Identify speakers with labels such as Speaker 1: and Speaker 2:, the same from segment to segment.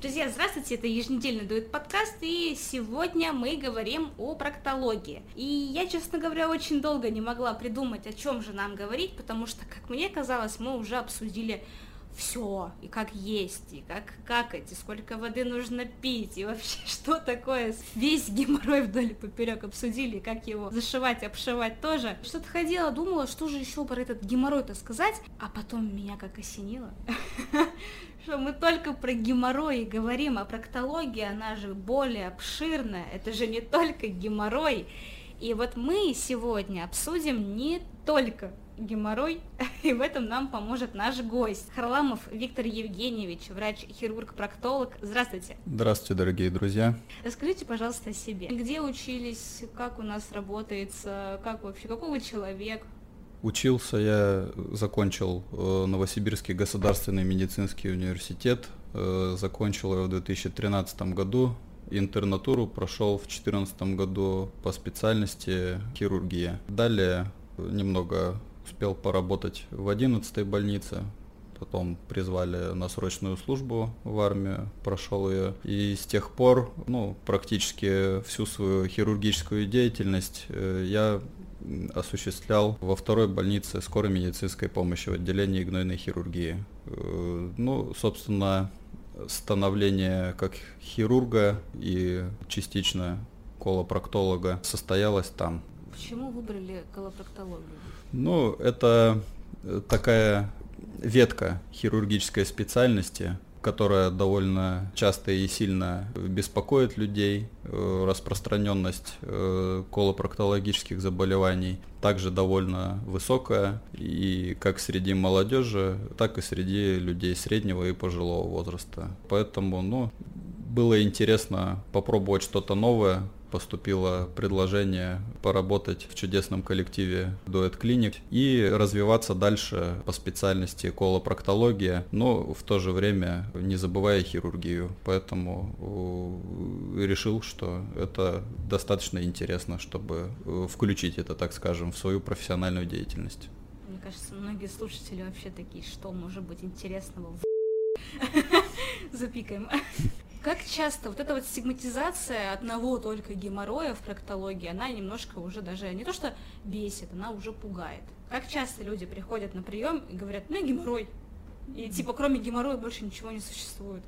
Speaker 1: Друзья, здравствуйте, это еженедельный дует подкаст, и сегодня мы говорим о проктологии. И я, честно говоря, очень долго не могла придумать, о чем же нам говорить, потому что, как мне казалось, мы уже обсудили все, и как есть, и как какать, и сколько воды нужно пить, и вообще что такое. Весь геморрой вдоль и поперек обсудили, как его зашивать, обшивать тоже. Что-то ходила, думала, что же еще про этот геморрой-то сказать, а потом меня как осенило, что мы только про геморрой говорим, а проктология, она же более обширная, это же не только геморрой. И вот мы сегодня обсудим не только геморрой, и в этом нам поможет наш гость. Харламов Виктор Евгеньевич, врач-хирург-проктолог. Здравствуйте.
Speaker 2: Здравствуйте, дорогие друзья.
Speaker 1: Расскажите, пожалуйста, о себе. Где учились, как у нас работается, как вообще, какой вы человек,
Speaker 2: Учился я, закончил э, Новосибирский государственный медицинский университет, э, закончил его в 2013 году, интернатуру прошел в 2014 году по специальности хирургия. Далее немного успел поработать в 11 больнице, потом призвали на срочную службу в армию, прошел ее. И с тех пор, ну, практически всю свою хирургическую деятельность э, я осуществлял во второй больнице скорой медицинской помощи в отделении гнойной хирургии. Э, ну, собственно, становление как хирурга и частично колопроктолога состоялось там.
Speaker 1: Почему выбрали колопроктологию?
Speaker 2: Ну, это такая ветка хирургической специальности, которая довольно часто и сильно беспокоит людей. Э, распространенность э, колопроктологических заболеваний также довольно высокая, и как среди молодежи, так и среди людей среднего и пожилого возраста. Поэтому, ну, было интересно попробовать что-то новое, поступило предложение поработать в чудесном коллективе Дуэт Клиник и развиваться дальше по специальности колопроктология, но в то же время не забывая хирургию. Поэтому э, решил, что это достаточно интересно, чтобы э, включить это, так скажем, в свою профессиональную деятельность.
Speaker 1: Мне кажется, многие слушатели вообще такие, что может быть интересного в Запикаем. Как часто вот эта вот стигматизация одного только геморроя в проктологии, она немножко уже даже не то что бесит, она уже пугает. Как часто люди приходят на прием и говорят, ну геморрой, и типа кроме геморроя больше ничего не существует.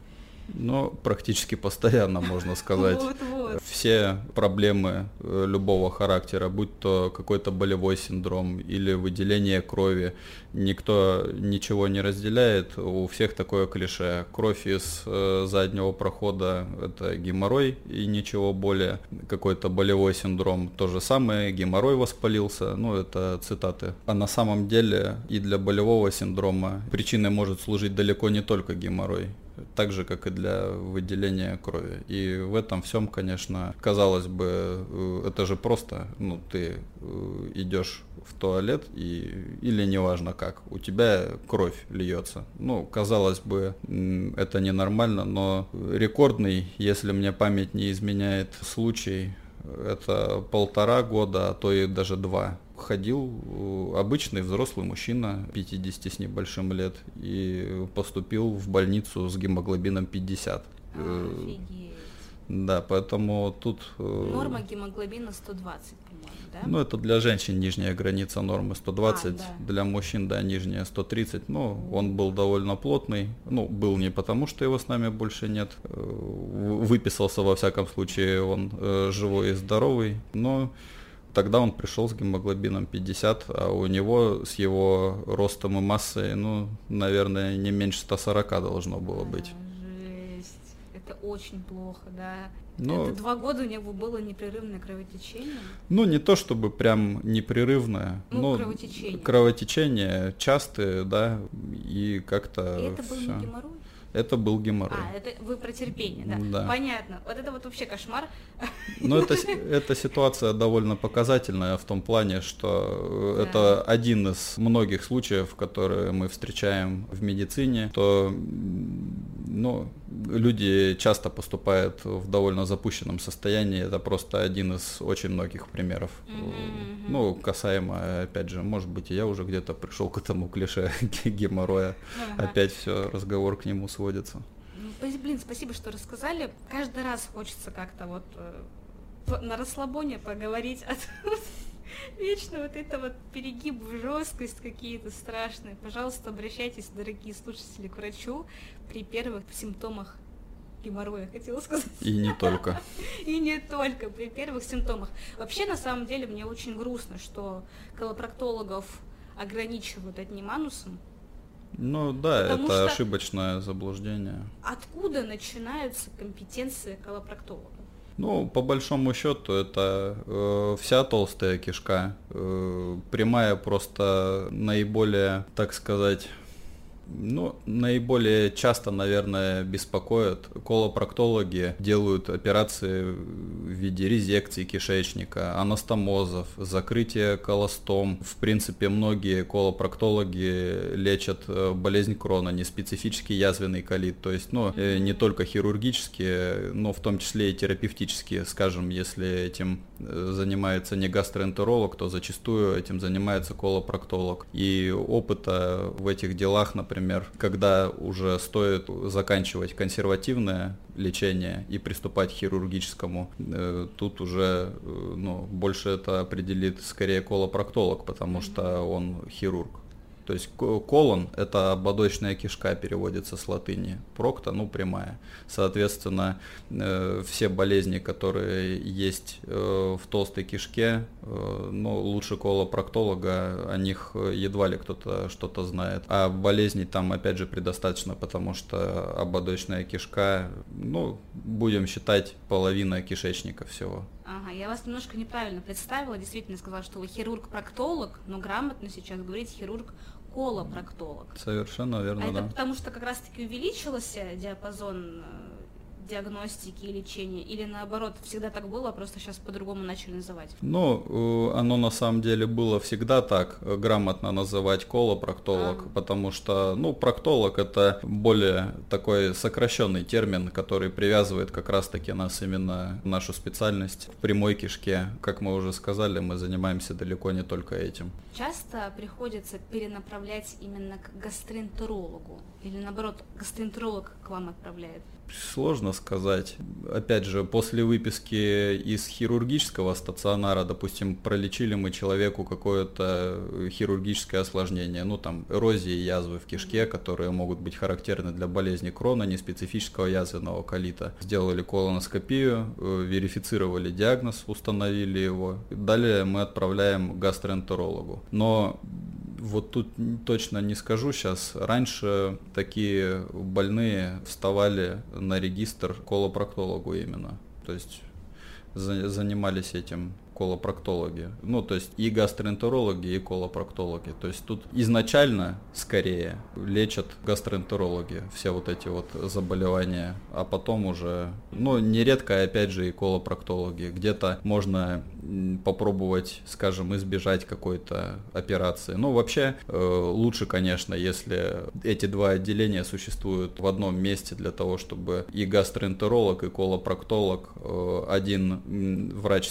Speaker 2: Ну, практически постоянно, можно сказать.
Speaker 1: Вот, вот.
Speaker 2: Все проблемы э, любого характера, будь то какой-то болевой синдром или выделение крови, никто ничего не разделяет. У всех такое клише. Кровь из э, заднего прохода – это геморрой и ничего более. Какой-то болевой синдром – то же самое, геморрой воспалился. Ну, это цитаты. А на самом деле и для болевого синдрома причиной может служить далеко не только геморрой так же, как и для выделения крови. И в этом всем, конечно, казалось бы, э, это же просто, ну, ты э, идешь в туалет и или неважно как, у тебя кровь льется. Ну, казалось бы, это ненормально, но рекордный, если мне память не изменяет случай, это полтора года, а то и даже два ходил э, обычный взрослый мужчина 50 с небольшим лет и поступил в больницу с гемоглобином 50.
Speaker 1: Э, офигеть.
Speaker 2: Да, поэтому тут...
Speaker 1: Э, Норма гемоглобина 120, по-моему, да?
Speaker 2: Ну, это для женщин нижняя граница нормы 120, а, да. для мужчин, да, нижняя 130. Ну, он был довольно плотный. Ну, был не потому, что его с нами больше нет. Выписался, во всяком случае, он живой и здоровый, но Тогда он пришел с гемоглобином 50, а у него с его ростом и массой, ну, наверное, не меньше 140 должно было быть.
Speaker 1: Жесть. Это очень плохо, да. Но... Это два года у него было непрерывное кровотечение?
Speaker 2: Ну, не то чтобы прям непрерывное,
Speaker 1: ну,
Speaker 2: но
Speaker 1: кровотечение.
Speaker 2: кровотечение частые, да, и как-то.
Speaker 1: И это был всё. не геморрой?
Speaker 2: Это был геморрой.
Speaker 1: А, это вы про терпение, да?
Speaker 2: Да.
Speaker 1: Понятно. Вот это вот вообще кошмар.
Speaker 2: Ну, это, эта ситуация довольно показательная в том плане, что да. это один из многих случаев, которые мы встречаем в медицине, то ну, люди часто поступают в довольно запущенном состоянии. Это просто один из очень многих примеров. Mm-hmm. Ну, касаемо, опять же, может быть, я уже где-то пришел к этому клише геморроя. Uh-huh. Опять все, разговор к нему сводится.
Speaker 1: Ну, блин, спасибо, что рассказали. Каждый раз хочется как-то вот э, на расслабоне поговорить, тут вечно вот это вот перегиб в жесткость какие-то страшные. Пожалуйста, обращайтесь, дорогие слушатели, к врачу при первых симптомах геморроя, хотела сказать.
Speaker 2: И не только.
Speaker 1: И не только, при первых симптомах. Вообще, на самом деле, мне очень грустно, что колопроктологов ограничивают одним анусом.
Speaker 2: Ну да, Потому это ошибочное заблуждение.
Speaker 1: Откуда начинаются компетенции колопроктолога?
Speaker 2: Ну, по большому счету, это э, вся толстая кишка. Э, прямая просто наиболее, так сказать, ну, наиболее часто, наверное, беспокоят колопроктологи, делают операции в виде резекции кишечника, анастомозов, закрытия колостом. В принципе, многие колопроктологи лечат э, болезнь крона, не специфический язвенный колит, то есть, ну, э, не только хирургические, но в том числе и терапевтические, скажем, если этим э, занимается не гастроэнтеролог, то зачастую этим занимается колопроктолог. И опыта в этих делах, например, например, когда уже стоит заканчивать консервативное лечение и приступать к хирургическому, э, тут уже э, ну, больше это определит скорее колопроктолог, потому что он хирург. То есть колон – это ободочная кишка, переводится с латыни. Прокта, ну, прямая. Соответственно, э, все болезни, которые есть э, в толстой кишке, э, ну, лучше колопроктолога, о них едва ли кто-то что-то знает. А болезней там, опять же, предостаточно, потому что ободочная кишка, ну, будем считать, половина кишечника всего.
Speaker 1: Ага, я вас немножко неправильно представила, действительно сказала, что вы хирург-проктолог, но грамотно сейчас говорить хирург колопроктолог.
Speaker 2: Совершенно верно, а
Speaker 1: да. Это потому что как раз-таки увеличился диапазон э, диагностики и лечения? Или наоборот, всегда так было, а просто сейчас по-другому начали называть?
Speaker 2: Ну, оно на самом деле было всегда так, э, грамотно называть колопроктолог, а. потому что, ну, проктолог это более такой сокращенный термин, который привязывает как раз-таки нас именно нашу специальность в прямой кишке. Как мы уже сказали, мы занимаемся далеко не только этим.
Speaker 1: Часто приходится перенаправлять именно к гастроэнтерологу? Или наоборот, гастроэнтеролог к вам отправляет?
Speaker 2: Сложно сказать. Опять же, после выписки из хирургического стационара, допустим, пролечили мы человеку какое-то хирургическое осложнение, ну там эрозии язвы в кишке, которые могут быть характерны для болезни крона, неспецифического язвенного колита. Сделали колоноскопию, э, верифицировали диагноз, установили его. Далее мы отправляем к гастроэнтерологу. Но вот тут точно не скажу сейчас. Раньше такие больные вставали на регистр колопроктологу именно. То есть занимались этим колопроктологи. Ну, то есть и гастроэнтерологи, и колопроктологи. То есть тут изначально, скорее, лечат гастроэнтерологи все вот эти вот заболевания, а потом уже, ну, нередко, опять же, и колопроктологи. Где-то можно попробовать, скажем, избежать какой-то операции. Ну, вообще, э, лучше, конечно, если эти два отделения существуют в одном месте для того, чтобы и гастроэнтеролог, и колопроктолог, э, один врач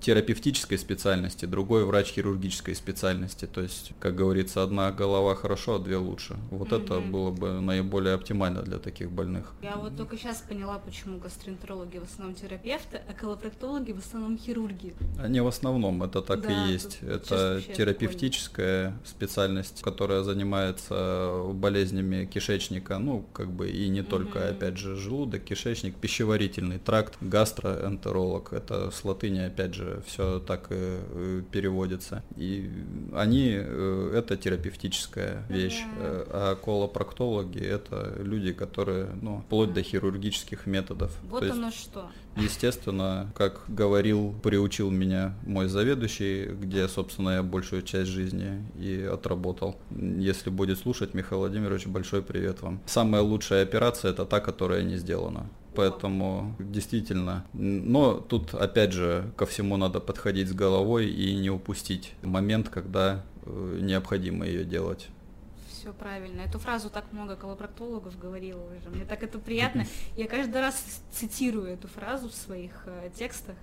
Speaker 2: терапевтической специальности, другой врач хирургической специальности. То есть, как говорится, одна голова хорошо, а две лучше. Вот mm-hmm. это было бы наиболее оптимально для таких больных.
Speaker 1: Я вот только сейчас поняла, почему гастроэнтерологи в основном терапевты, а колопроктологи в основном хирурги.
Speaker 2: Они в основном, это так да, и есть. Это терапевтическая понял. специальность, которая занимается болезнями кишечника, ну, как бы и не только, mm-hmm. опять же, желудок, кишечник, пищеварительный тракт, гастроэнтеролог. Это с латыни, опять же, все так и переводится. И они, э, это терапевтическая вещь, э, а колопроктологи это люди, которые, ну, вплоть до хирургических методов.
Speaker 1: Вот То оно есть, что.
Speaker 2: Естественно, как говорил, приучил меня мой заведующий, где, собственно, я большую часть жизни и отработал. Если будет слушать, Михаил Владимирович, большой привет вам. Самая лучшая операция это та, которая не сделана поэтому действительно. Но тут опять же ко всему надо подходить с головой и не упустить момент, когда э, необходимо ее делать.
Speaker 1: Все правильно. Эту фразу так много колопроктологов говорило уже. Мне так это приятно. Я каждый раз цитирую эту фразу в своих э, текстах.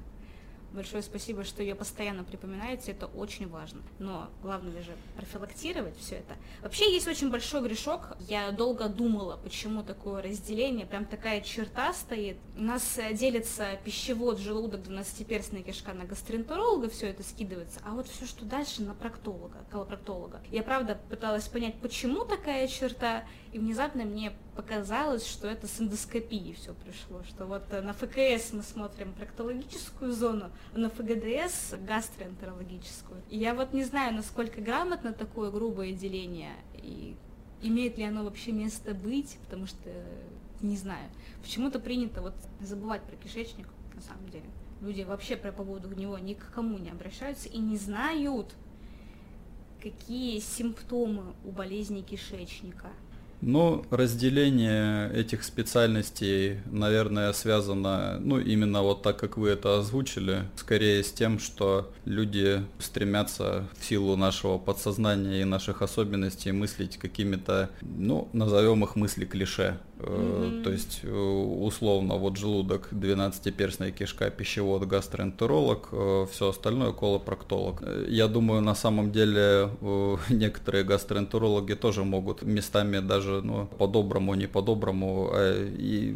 Speaker 1: Большое спасибо, что ее постоянно припоминаете, это очень важно. Но главное же профилактировать все это. Вообще есть очень большой грешок. Я долго думала, почему такое разделение, прям такая черта стоит. У нас э, делится пищевод, желудок, двенадцатиперстная кишка на гастроэнтеролога, все это скидывается, а вот все, что дальше, на проктолога, колопроктолога. Я правда пыталась понять, почему такая черта, и внезапно мне показалось, что это с эндоскопией все пришло, что вот э, на ФКС мы смотрим проктологическую зону, а на ФГДС гастроэнтерологическую. И я вот не знаю, насколько грамотно такое грубое деление, и имеет ли оно вообще место быть, потому что не знаю. Почему-то принято вот забывать про кишечник, на самом деле. Люди вообще про поводу него ни к кому не обращаются и не знают, какие симптомы у болезни кишечника –
Speaker 2: ну, разделение этих специальностей, наверное, связано, ну, именно вот так, как вы это озвучили, скорее с тем, что люди стремятся в силу нашего подсознания и наших особенностей мыслить какими-то, ну, назовем их мысли клише. Mm-hmm. То есть, э, условно, вот желудок, 12-перстная кишка, пищевод, гастроэнтеролог, э, все остальное колопроктолог. Я думаю, на самом деле некоторые гастроэнтерологи тоже могут местами даже, ну, по-доброму, не по-доброму, а и,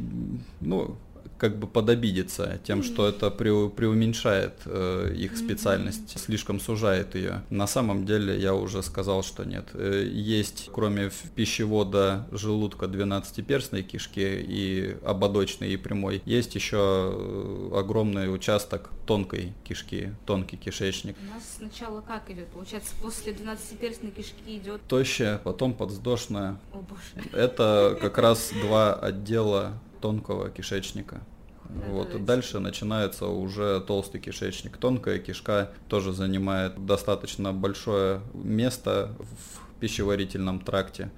Speaker 2: ну, как бы подобидеться тем, что это пре, преуменьшает э, их специальность, слишком сужает ее. На самом деле я уже сказал, что нет. Э, есть, кроме пищевода желудка 12-перстной кишки и ободочной и прямой, есть еще э, огромный участок тонкой кишки, тонкий кишечник.
Speaker 1: У нас сначала как идет? Получается, после 12-перстной кишки идет...
Speaker 2: Тощая, потом подвздошная.
Speaker 1: О боже.
Speaker 2: Это как раз два отдела тонкого кишечника. Вот. Дальше начинается уже толстый кишечник. Тонкая кишка тоже занимает достаточно большое место в пищеварительном тракте.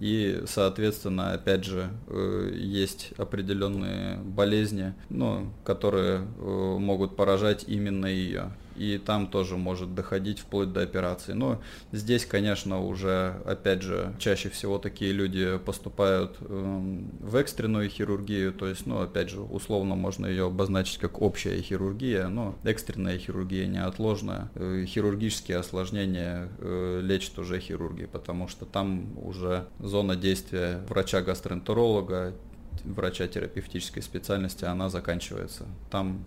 Speaker 2: И, соответственно, опять же, э, есть определенные болезни, ну, которые э, могут поражать именно ее и там тоже может доходить вплоть до операции. Но здесь, конечно, уже, опять же, чаще всего такие люди поступают э, в экстренную хирургию, то есть, ну, опять же, условно можно ее обозначить как общая хирургия, но экстренная хирургия неотложная. Э, хирургические осложнения э, лечат уже хирурги, потому что там уже зона действия врача-гастроэнтеролога, врача терапевтической специальности, она заканчивается. Там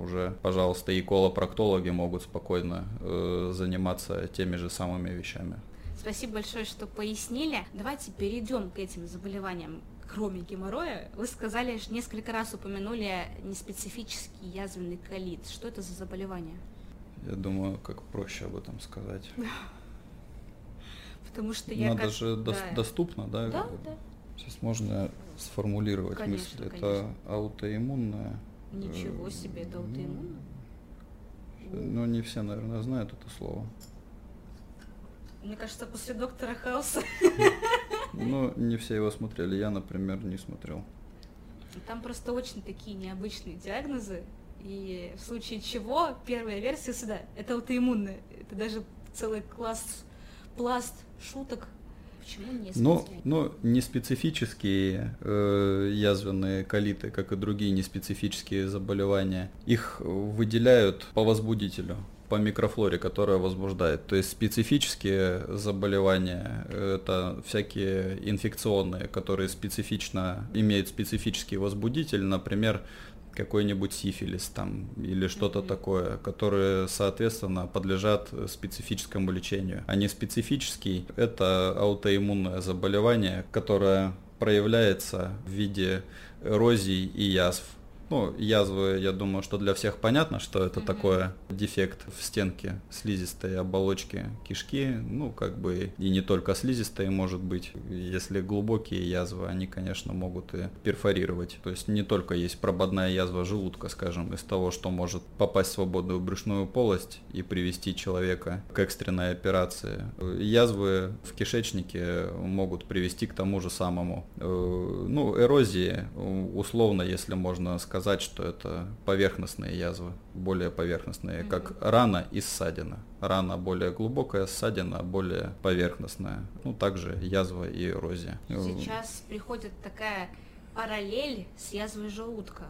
Speaker 2: уже, пожалуйста, и колопроктологи могут спокойно э, заниматься теми же самыми вещами.
Speaker 1: Спасибо большое, что пояснили. Давайте перейдем к этим заболеваниям, кроме геморроя. Вы сказали, что несколько раз упомянули неспецифический язвенный колит. Что это за заболевание?
Speaker 2: Я думаю, как проще об этом сказать.
Speaker 1: Потому что я
Speaker 2: Надо же да. доступно, да?
Speaker 1: Да, да.
Speaker 2: Сейчас можно сформулировать мысль. Это аутоиммунная
Speaker 1: Ничего себе, это аутоиммунно?
Speaker 2: Ну, не все, наверное, знают это слово.
Speaker 1: Мне кажется, после доктора Хауса.
Speaker 2: Ну, не все его смотрели. Я, например, не смотрел.
Speaker 1: Там просто очень такие необычные диагнозы. И в случае чего, первая версия сюда, это аутоиммунная. Это даже целый класс, пласт шуток Почему не
Speaker 2: ну, ну, не специфические э, язвенные колиты, как и другие неспецифические заболевания, их выделяют по возбудителю по микрофлоре, которая возбуждает. То есть специфические заболевания – это всякие инфекционные, которые специфично имеют специфический возбудитель, например, какой-нибудь сифилис там или что-то mm-hmm. такое, которые, соответственно, подлежат специфическому лечению. А не специфический – это аутоиммунное заболевание, которое проявляется в виде эрозий и язв ну, язвы, я думаю, что для всех понятно, что это mm-hmm. такое дефект в стенке слизистой оболочки кишки. Ну, как бы и не только слизистые, может быть. Если глубокие язвы, они, конечно, могут и перфорировать. То есть не только есть прободная язва желудка, скажем, из того, что может попасть в свободную брюшную полость и привести человека к экстренной операции. Язвы в кишечнике могут привести к тому же самому. Э, ну, эрозии, условно, если можно сказать, сказать, что это поверхностные язвы, более поверхностные, mm-hmm. как рана и ссадина. Рана более глубокая, ссадина более поверхностная. Ну, также язва и эрозия.
Speaker 1: Сейчас приходит такая параллель с язвой желудка.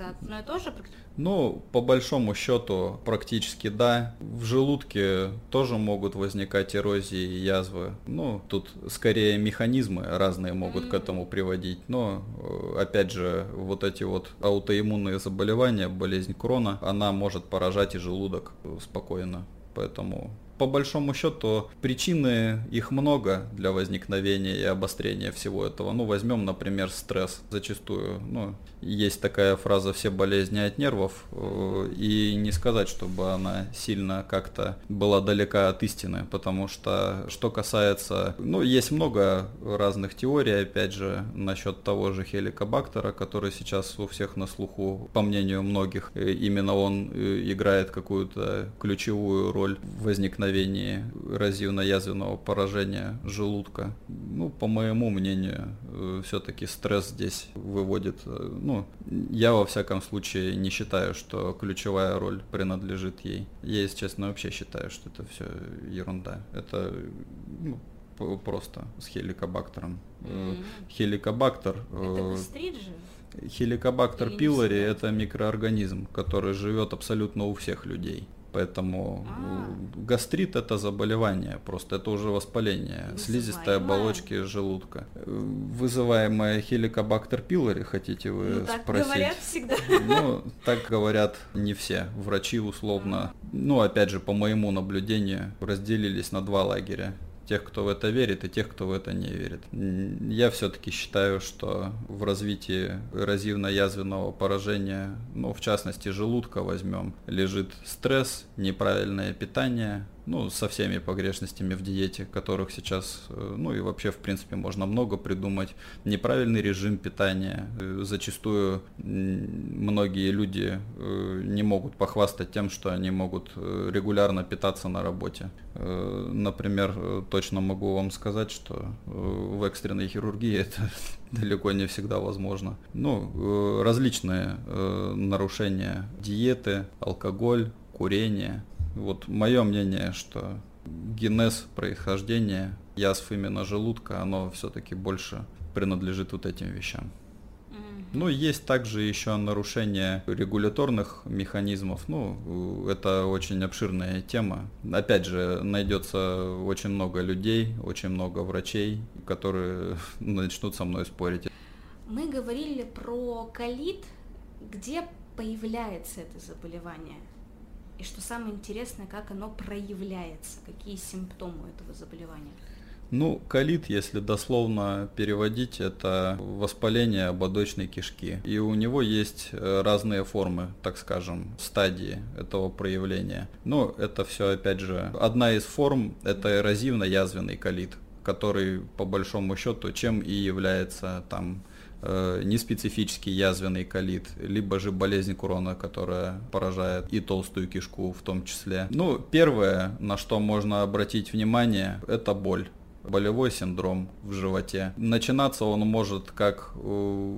Speaker 1: Это одно и то же?
Speaker 2: Ну, по большому счету, практически да. В желудке тоже могут возникать эрозии и язвы. Ну, тут скорее механизмы разные могут mm-hmm. к этому приводить. Но, э, опять же, вот эти вот аутоиммунные заболевания, болезнь крона, она может поражать и желудок спокойно. Поэтому по большому счету причины их много для возникновения и обострения всего этого. Ну, возьмем, например, стресс. Зачастую, ну, есть такая фраза «все болезни от нервов», э, и не сказать, чтобы она сильно как-то была далека от истины, потому что, что касается, ну, есть много разных теорий, опять же, насчет того же хеликобактера, который сейчас у всех на слуху, по мнению многих, э, именно он э, играет какую-то ключевую роль в возникновении эрозивно-язвенного поражения желудка. Ну, по моему мнению, все-таки стресс здесь выводит, ну, я во всяком случае не считаю, что ключевая роль принадлежит ей. Я, если честно, вообще считаю, что это все ерунда. Это ну, просто с хеликобактером. Mm-hmm. Хеликобактер...
Speaker 1: Это э, же?
Speaker 2: Хеликобактер пилори – это микроорганизм, который живет абсолютно у всех людей. Поэтому а. гастрит это заболевание, просто это уже воспаление Вызываемое. слизистой оболочки желудка. Вызываемое хеликобактер пилори, хотите вы ну, так спросить?
Speaker 1: говорят всегда.
Speaker 2: Ну, так говорят не все. Врачи условно, ну, опять же, по моему наблюдению, разделились на два лагеря тех, кто в это верит, и тех, кто в это не верит. Я все-таки считаю, что в развитии эрозивно-язвенного поражения, ну, в частности, желудка возьмем, лежит стресс, неправильное питание, ну, со всеми погрешностями в диете, которых сейчас, э, ну и вообще, в принципе, можно много придумать. Неправильный режим питания. Э, зачастую многие люди э, не могут похвастать тем, что они могут регулярно питаться на работе. Например, точно могу вам сказать, что в экстренной хирургии это далеко не всегда возможно. Ну, различные нарушения диеты, алкоголь, курение, вот мое мнение, что генез происхождения язв именно желудка, оно все-таки больше принадлежит вот этим вещам. Ну, есть также еще нарушение регуляторных механизмов. Ну, это очень обширная тема. Опять же, найдется очень много людей, очень много врачей, которые начнут со мной спорить.
Speaker 1: Мы говорили про колит, где появляется это заболевание. И что самое интересное, как оно проявляется, какие симптомы этого заболевания?
Speaker 2: Ну, колит, если дословно переводить, это воспаление ободочной кишки. И у него есть э, разные формы, так скажем, стадии этого проявления. Но это все, опять же, одна из форм – это эрозивно-язвенный колит, который, по большому счету, чем и является там неспецифический язвенный колит, либо же болезнь Курона, которая поражает и толстую кишку в том числе. Ну, первое, на что можно обратить внимание, это боль болевой синдром в животе. Начинаться он может как, э,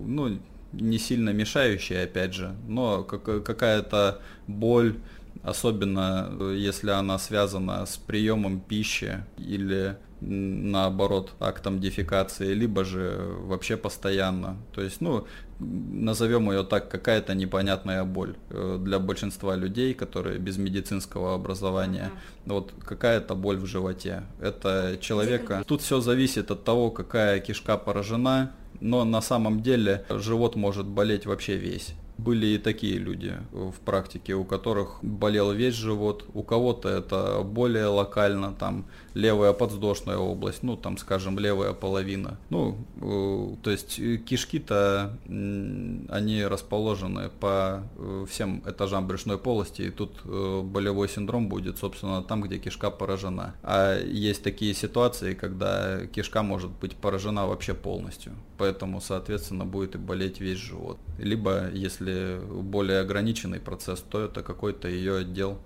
Speaker 2: ну, не сильно мешающий, опять же, но какая-то боль, особенно э, если она связана с приемом пищи или наоборот актом дефекации, либо же вообще постоянно. То есть, ну, назовем ее так, какая-то непонятная боль э, для большинства людей, которые без медицинского образования. Uh-huh. Вот какая-то боль в животе. Это человека. Тут все зависит от того, какая кишка поражена, но на самом деле живот может болеть вообще весь. Были и такие люди в практике, у которых болел весь живот, у кого-то это более локально, там левая подвздошная область, ну там скажем левая половина. Ну, э, то есть э, кишки-то, они расположены по э, всем этажам брюшной полости, и тут болевой синдром будет, собственно, там, где кишка поражена. А есть такие ситуации, когда кишка может быть поражена вообще полностью, поэтому, соответственно, будет и болеть весь живот. Либо, если более ограниченный процесс, то это какой-то ее отдел,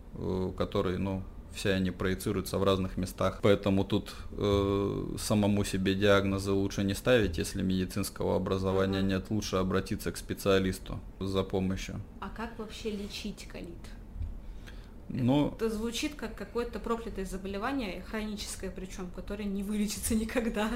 Speaker 2: который, ну, все они проецируются в разных местах. Поэтому тут э, самому себе диагнозы лучше не ставить, если медицинского образования ага. нет, лучше обратиться к специалисту за помощью.
Speaker 1: А как вообще лечить колит?
Speaker 2: Ну,
Speaker 1: это звучит как какое-то проклятое заболевание, хроническое причем, которое не вылечится никогда.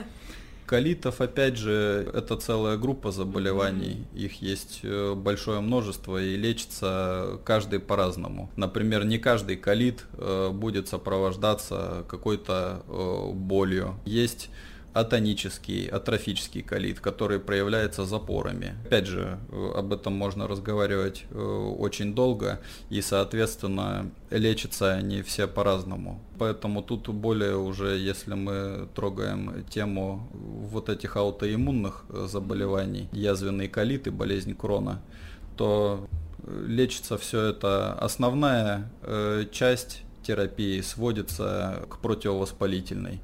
Speaker 2: Колитов, опять же, это целая группа заболеваний. Их есть э, большое множество и лечится каждый по-разному. Например, не каждый колит э, будет сопровождаться какой-то э, болью. Есть атонический, атрофический колит, который проявляется запорами. Опять же, э, об этом можно разговаривать э, очень долго, и, соответственно, лечатся они все по-разному. Поэтому тут более уже, если мы трогаем тему вот этих аутоиммунных э, заболеваний, язвенный колит и болезнь крона, то лечится все это. Основная часть терапии сводится к противовоспалительной.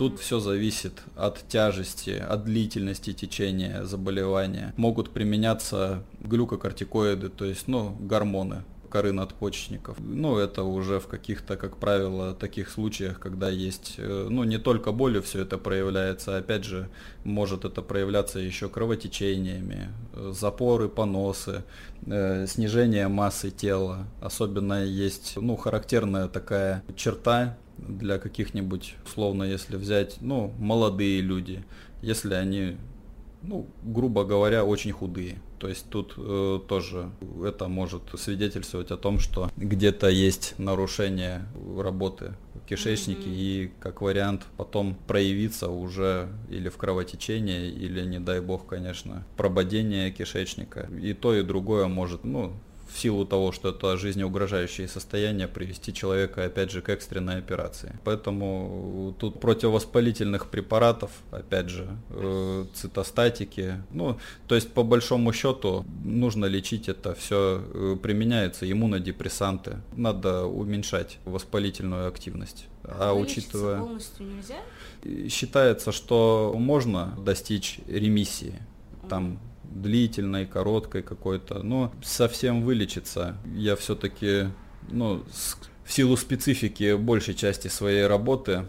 Speaker 2: Тут все зависит от тяжести, от длительности течения заболевания. Могут применяться глюкокортикоиды, то есть ну, гормоны коры надпочечников. Ну, это уже в каких-то, как правило, таких случаях, когда есть, э, ну, не только болью все это проявляется, опять же, может это проявляться еще кровотечениями, э, запоры, поносы, э, снижение массы тела. Особенно есть, ну, характерная такая черта для каких-нибудь, условно, если взять, ну, молодые люди, если они, ну, грубо говоря, очень худые. То есть тут э, тоже это может свидетельствовать о том, что где-то есть нарушение работы кишечника mm-hmm. и как вариант потом проявиться уже или в кровотечении, или, не дай бог, конечно, прободение кишечника. И то, и другое может, ну, в силу того, что это жизнеугрожающее состояние, привести человека, опять же, к экстренной операции. Поэтому тут противовоспалительных препаратов, опять же, э, цитостатики, ну, то есть по большому счету нужно лечить это все, э, применяются иммунодепрессанты, надо уменьшать воспалительную активность.
Speaker 1: А, учитывая... полностью нельзя?
Speaker 2: Считается, что можно достичь ремиссии. Там длительной, короткой какой-то, но совсем вылечиться. Я все-таки, ну, в силу специфики большей части своей работы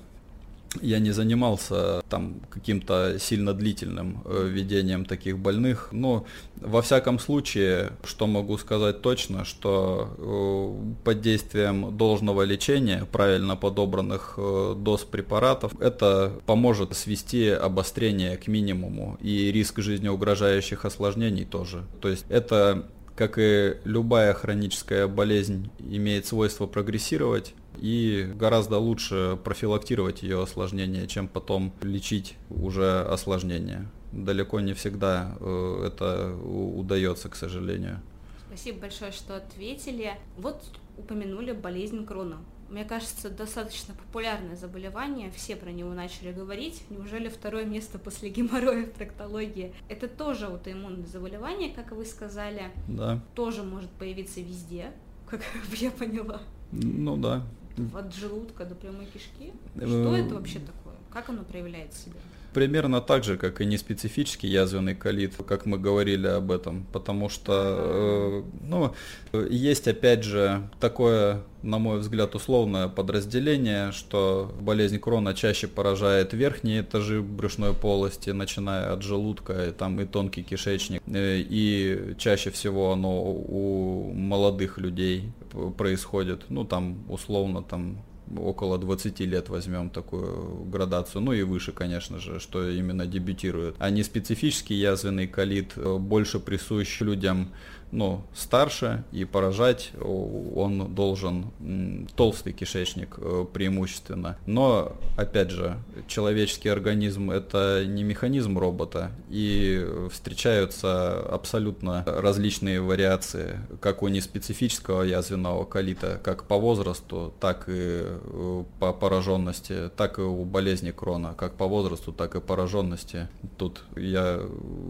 Speaker 2: я не занимался там каким-то сильно длительным э, ведением таких больных, но во всяком случае, что могу сказать точно, что э, под действием должного лечения, правильно подобранных э, доз препаратов, это поможет свести обострение к минимуму и риск жизнеугрожающих осложнений тоже. То есть это как и любая хроническая болезнь, имеет свойство прогрессировать, и гораздо лучше профилактировать ее осложнения, чем потом лечить уже осложнения. Далеко не всегда э, это удается, к сожалению.
Speaker 1: Спасибо большое, что ответили. Вот упомянули болезнь Крона. Мне кажется, достаточно популярное заболевание, все про него начали говорить. Неужели второе место после геморроя в проктологии? Это тоже аутоиммунное заболевание, как вы сказали.
Speaker 2: Да.
Speaker 1: Тоже может появиться везде, как я поняла.
Speaker 2: Ну да,
Speaker 1: от желудка до прямой кишки? Что это вообще такое? Как оно проявляет себя?
Speaker 2: Примерно так же, как и неспецифический язвенный колит, как мы говорили об этом, потому что, э, ну, есть опять же такое, на мой взгляд, условное подразделение, что болезнь крона чаще поражает верхние этажи брюшной полости, начиная от желудка, и там и тонкий кишечник, э, и чаще всего оно у молодых людей происходит, ну там условно там около 20 лет возьмем такую градацию, ну и выше, конечно же, что именно дебютирует. А не специфический язвенный колит э, больше присущ людям ну, старше, и поражать он должен толстый кишечник э, преимущественно. Но, опять же, человеческий организм это не механизм робота, и встречаются абсолютно различные вариации, как у неспецифического язвенного колита, как по возрасту, так и э, по пораженности, так и у болезни крона, как по возрасту, так и пораженности. Тут я,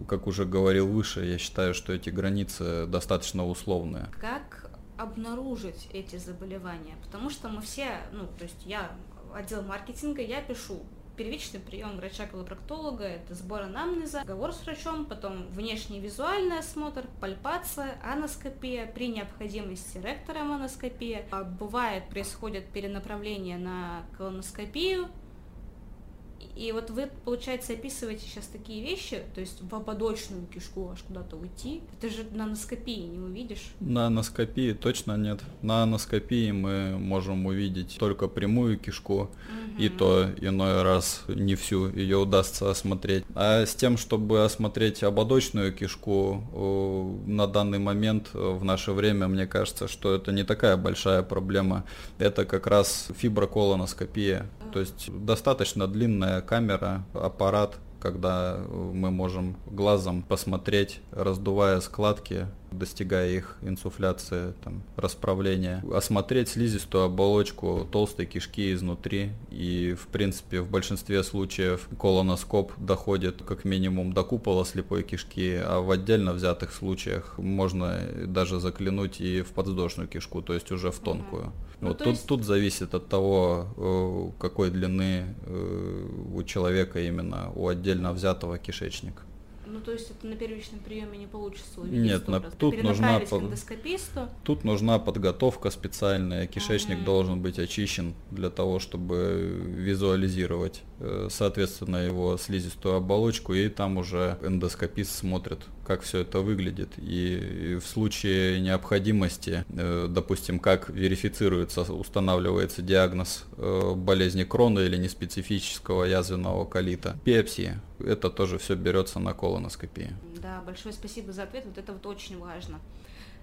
Speaker 2: как уже говорил выше, я считаю, что эти границы достаточно условные.
Speaker 1: Как обнаружить эти заболевания? Потому что мы все, ну, то есть я отдел маркетинга, я пишу первичный прием врача-колопроктолога – это сбор анамнеза, разговор с врачом, потом внешний визуальный осмотр, пальпация, аноскопия, при необходимости ректором аноскопия. А бывает, происходит перенаправление на колоноскопию, И вот вы, получается, описываете сейчас такие вещи, то есть в ободочную кишку аж куда-то уйти. Это же на аноскопии не увидишь.
Speaker 2: На аноскопии точно нет. На аноскопии мы можем увидеть только прямую кишку, угу. и то иной раз не всю ее удастся осмотреть. А с тем, чтобы осмотреть ободочную кишку, на данный момент в наше время, мне кажется, что это не такая большая проблема. Это как раз фиброколоноскопия. То есть достаточно длинная камера, аппарат, когда мы можем глазом посмотреть, раздувая складки, достигая их инсуфляции, там, расправления, осмотреть слизистую оболочку толстой кишки изнутри. И, в принципе, в большинстве случаев колоноскоп доходит как минимум до купола слепой кишки, а в отдельно взятых случаях можно даже заклинуть и в подвздошную кишку, то есть уже в тонкую. Угу. Ну, вот тут, есть... тут зависит от того, э, какой длины э, у человека именно, у отдельно взятого кишечник.
Speaker 1: Ну, то есть это на первичном приеме не получится увидеть
Speaker 2: Нет, на, тут нужна. Тут нужна подготовка специальная. Кишечник ага. должен быть очищен для того, чтобы визуализировать, э, соответственно, его слизистую оболочку, и там уже эндоскопист смотрит, как все это выглядит. И в случае необходимости, э, допустим, как верифицируется, устанавливается диагноз э, болезни Крона или неспецифического язвенного колита, пепсии, это тоже все берется на колоноскопии.
Speaker 1: Да, большое спасибо за ответ, вот это вот очень важно.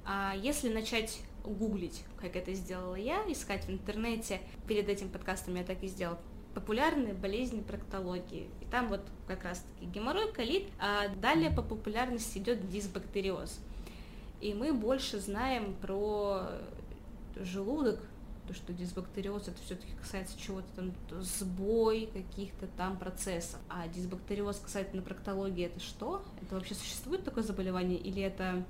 Speaker 1: А если начать гуглить, как это сделала я, искать в интернете, перед этим подкастом я так и сделала, популярные болезни проктологии. И там вот как раз-таки геморрой, колит, а далее по популярности идет дисбактериоз. И мы больше знаем про желудок, то, что дисбактериоз это все-таки касается чего-то там, сбой каких-то там процессов. А дисбактериоз касательно проктологии это что? Это вообще существует такое заболевание или это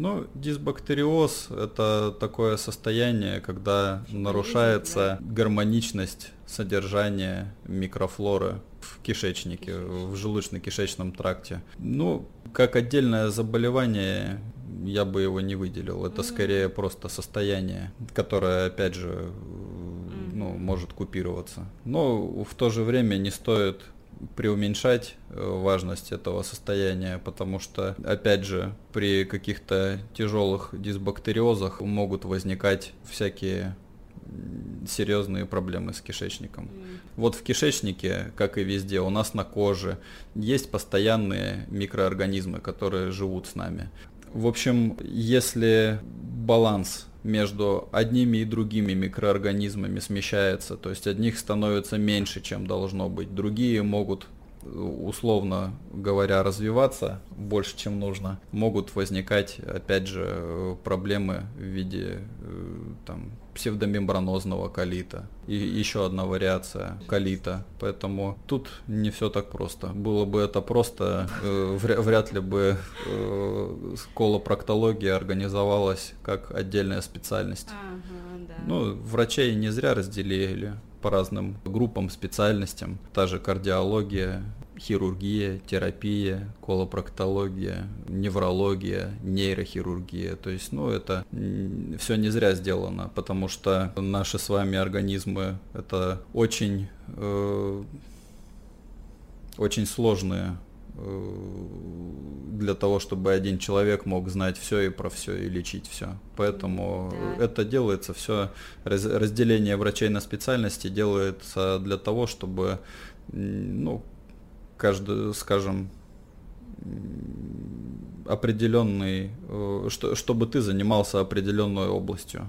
Speaker 2: ну, дисбактериоз – это такое состояние, когда нарушается гармоничность содержания микрофлоры в кишечнике, в желудочно-кишечном тракте. Ну, как отдельное заболевание я бы его не выделил. Это скорее просто состояние, которое, опять же, ну, может купироваться. Но в то же время не стоит преуменьшать э, важность этого состояния, потому что, опять же, при каких-то тяжелых дисбактериозах могут возникать всякие серьезные проблемы с кишечником. Mm. Вот в кишечнике, как и везде, у нас на коже есть постоянные микроорганизмы, которые живут с нами. В общем, если баланс между одними и другими микроорганизмами смещается, то есть одних становится меньше, чем должно быть, другие могут условно говоря, развиваться больше, чем нужно, могут возникать, опять же, проблемы в виде э, там, псевдомембранозного колита и еще одна вариация колита. Поэтому тут не все так просто. Было бы это просто, э, вряд ли бы э, колопроктология организовалась как отдельная специальность. Ага, да. Ну, врачей не зря разделили по разным группам, специальностям. Та же кардиология, хирургия, терапия, колопроктология, неврология, нейрохирургия. То есть, ну, это все не зря сделано, потому что наши с вами организмы это очень, э, очень сложные для того, чтобы один человек мог знать все и про все и лечить все. Поэтому да. это делается все, разделение врачей на специальности делается для того, чтобы ну, каждый, скажем, определенный, э, что, чтобы ты занимался определенной областью.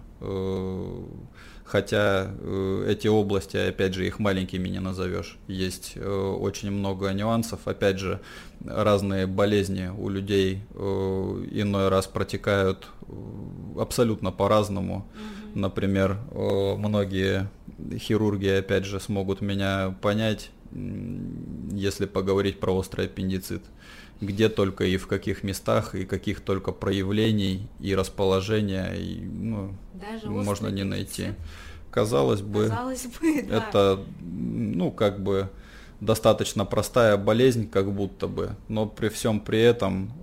Speaker 2: Э, хотя э, эти области, опять же, их маленькими не назовешь. Есть очень много нюансов. Опять же, разные болезни у людей иной раз протекают абсолютно по-разному. Например, многие хирурги, опять же, смогут меня понять если поговорить про острый аппендицит, где только и в каких местах, и каких только проявлений и расположения, и, ну, Даже можно не найти. Казалось бы,
Speaker 1: Казалось бы да.
Speaker 2: это, ну, как бы достаточно простая болезнь, как будто бы, но при всем при этом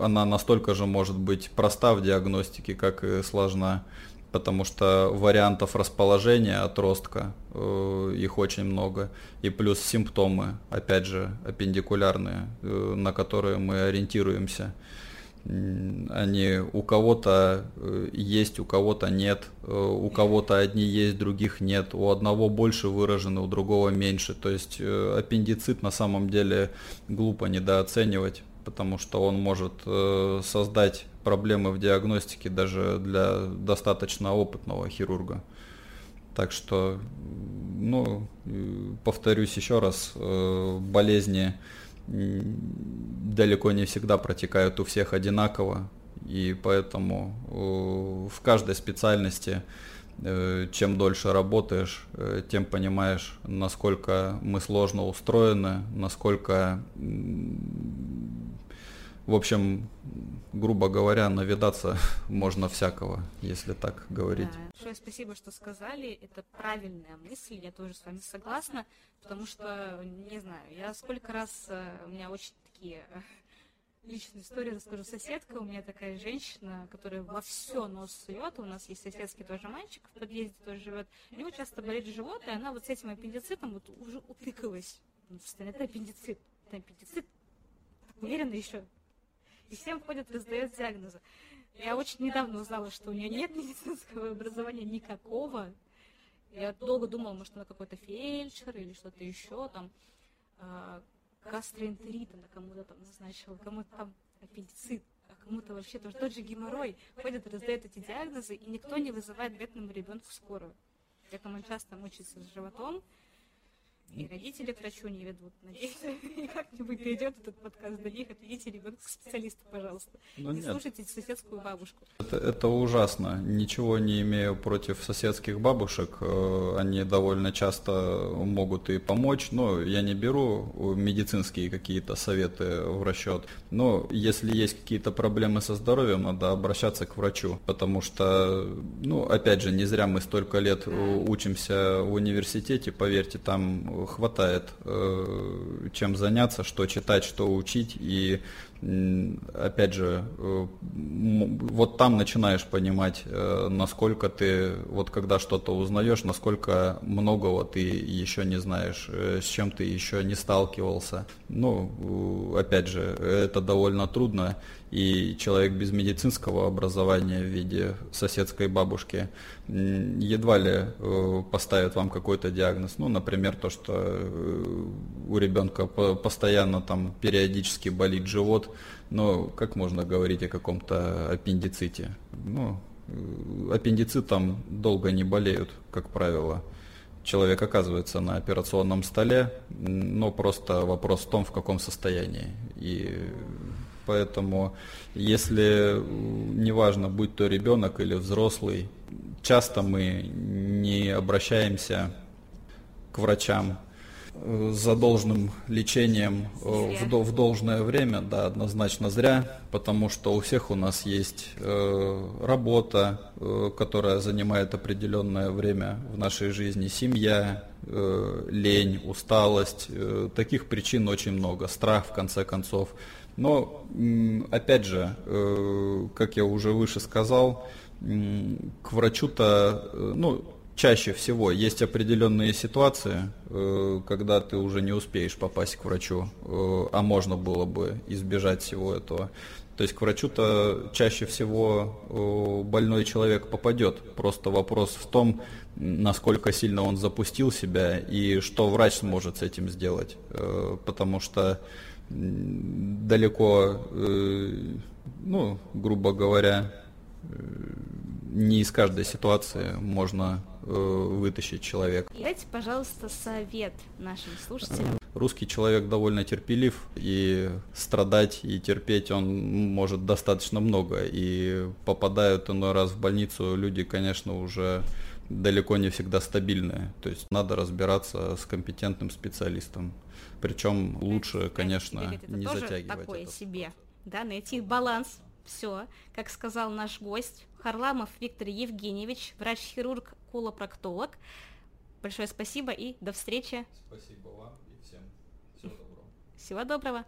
Speaker 2: она настолько же может быть проста в диагностике, как и сложна. Потому что вариантов расположения отростка, э, их очень много, и плюс симптомы, опять же, аппендикулярные, э, на которые мы ориентируемся. Они у кого-то э, есть, у кого-то нет, э, у кого-то одни есть, других нет, у одного больше выражены, у другого меньше. То есть э, аппендицит на самом деле глупо недооценивать, потому что он может создать проблемы в диагностике даже для достаточно опытного хирурга. Так что, ну, повторюсь еще раз, болезни далеко не всегда протекают у всех одинаково, и поэтому э, в каждой специальности э, чем дольше работаешь, э, тем понимаешь, насколько мы сложно устроены, насколько, в общем, грубо говоря, навидаться можно всякого, если так говорить. Да.
Speaker 1: Большое спасибо, что сказали. Это правильная мысль, я тоже с вами согласна, потому что, не знаю, я сколько раз, э, у меня очень такие личные истории расскажу. Соседка у меня такая женщина, которая во все нос сует. У нас есть соседский тоже мальчик в подъезде тоже живет. У него часто болит живот, и она вот с этим аппендицитом вот уже утыкалась. Это аппендицит. Это аппендицит. Уверена еще и всем ходят, раздает диагнозы. Я очень недавно узнала, что у нее нет медицинского образования никакого. Я долго думала, может, она какой-то фельдшер или что-то еще, там, э, гастроэнтерит она кому-то там назначила, кому-то там аппендицит, а кому-то вообще тоже тот же геморрой. Ходят, раздают эти диагнозы, и никто не вызывает бедному ребенку скорую. Поэтому он часто мучается с животом, и родители к врачу не ведут. Надеюсь, как-нибудь дойдет этот подкаст до них. Отведите ребенка к специалисту, пожалуйста. Ну, не слушайте соседскую бабушку.
Speaker 2: Это, это ужасно. Ничего не имею против соседских бабушек. Э, они довольно часто могут и помочь. Но я не беру медицинские какие-то советы в расчет. Но если есть какие-то проблемы со здоровьем, надо обращаться к врачу. Потому что, ну, опять же, не зря мы столько лет учимся в университете. Поверьте, там хватает э, чем заняться, что читать, что учить. И опять же, э, вот там начинаешь понимать, э, насколько ты, вот когда что-то узнаешь, насколько многого ты еще не знаешь, с чем ты еще не сталкивался. Ну, опять же, это довольно трудно и человек без медицинского образования в виде соседской бабушки едва ли э, поставит вам какой-то диагноз. Ну, например, то, что э, у ребенка постоянно там периодически болит живот, но как можно говорить о каком-то аппендиците? Ну, э, аппендицитом долго не болеют, как правило. Человек оказывается на операционном столе, но просто вопрос в том, в каком состоянии. И поэтому если, неважно, будь то ребенок или взрослый, часто мы не обращаемся к врачам за должным лечением в, в должное время, да, однозначно зря, потому что у всех у нас есть э, работа, э, которая занимает определенное время в нашей жизни, семья, э, лень, усталость, э, таких причин очень много, страх в конце концов. Но, опять же, э, как я уже выше сказал, к врачу-то, э, ну, чаще всего есть определенные ситуации, э, когда ты уже не успеешь попасть к врачу, а можно было бы избежать всего этого. То есть к врачу-то чаще всего больной человек попадет. Просто вопрос в том, насколько сильно он запустил себя и что врач сможет с этим сделать. Потому что далеко, э, ну, грубо говоря, э, не из каждой ситуации можно э, вытащить человека.
Speaker 1: Дайте, пожалуйста, совет нашим слушателям.
Speaker 2: Русский человек довольно терпелив, и страдать и терпеть он может достаточно много. И попадают иной раз в больницу люди, конечно, уже далеко не всегда стабильные. То есть надо разбираться с компетентным специалистом. Причем лучше, конечно, это не тоже затягивать.
Speaker 1: такое это. себе, да, найти баланс. Все, как сказал наш гость, Харламов Виктор Евгеньевич, врач-хирург, колопроктолог. Большое спасибо и до встречи.
Speaker 2: Спасибо вам и всем всего доброго.
Speaker 1: Всего доброго.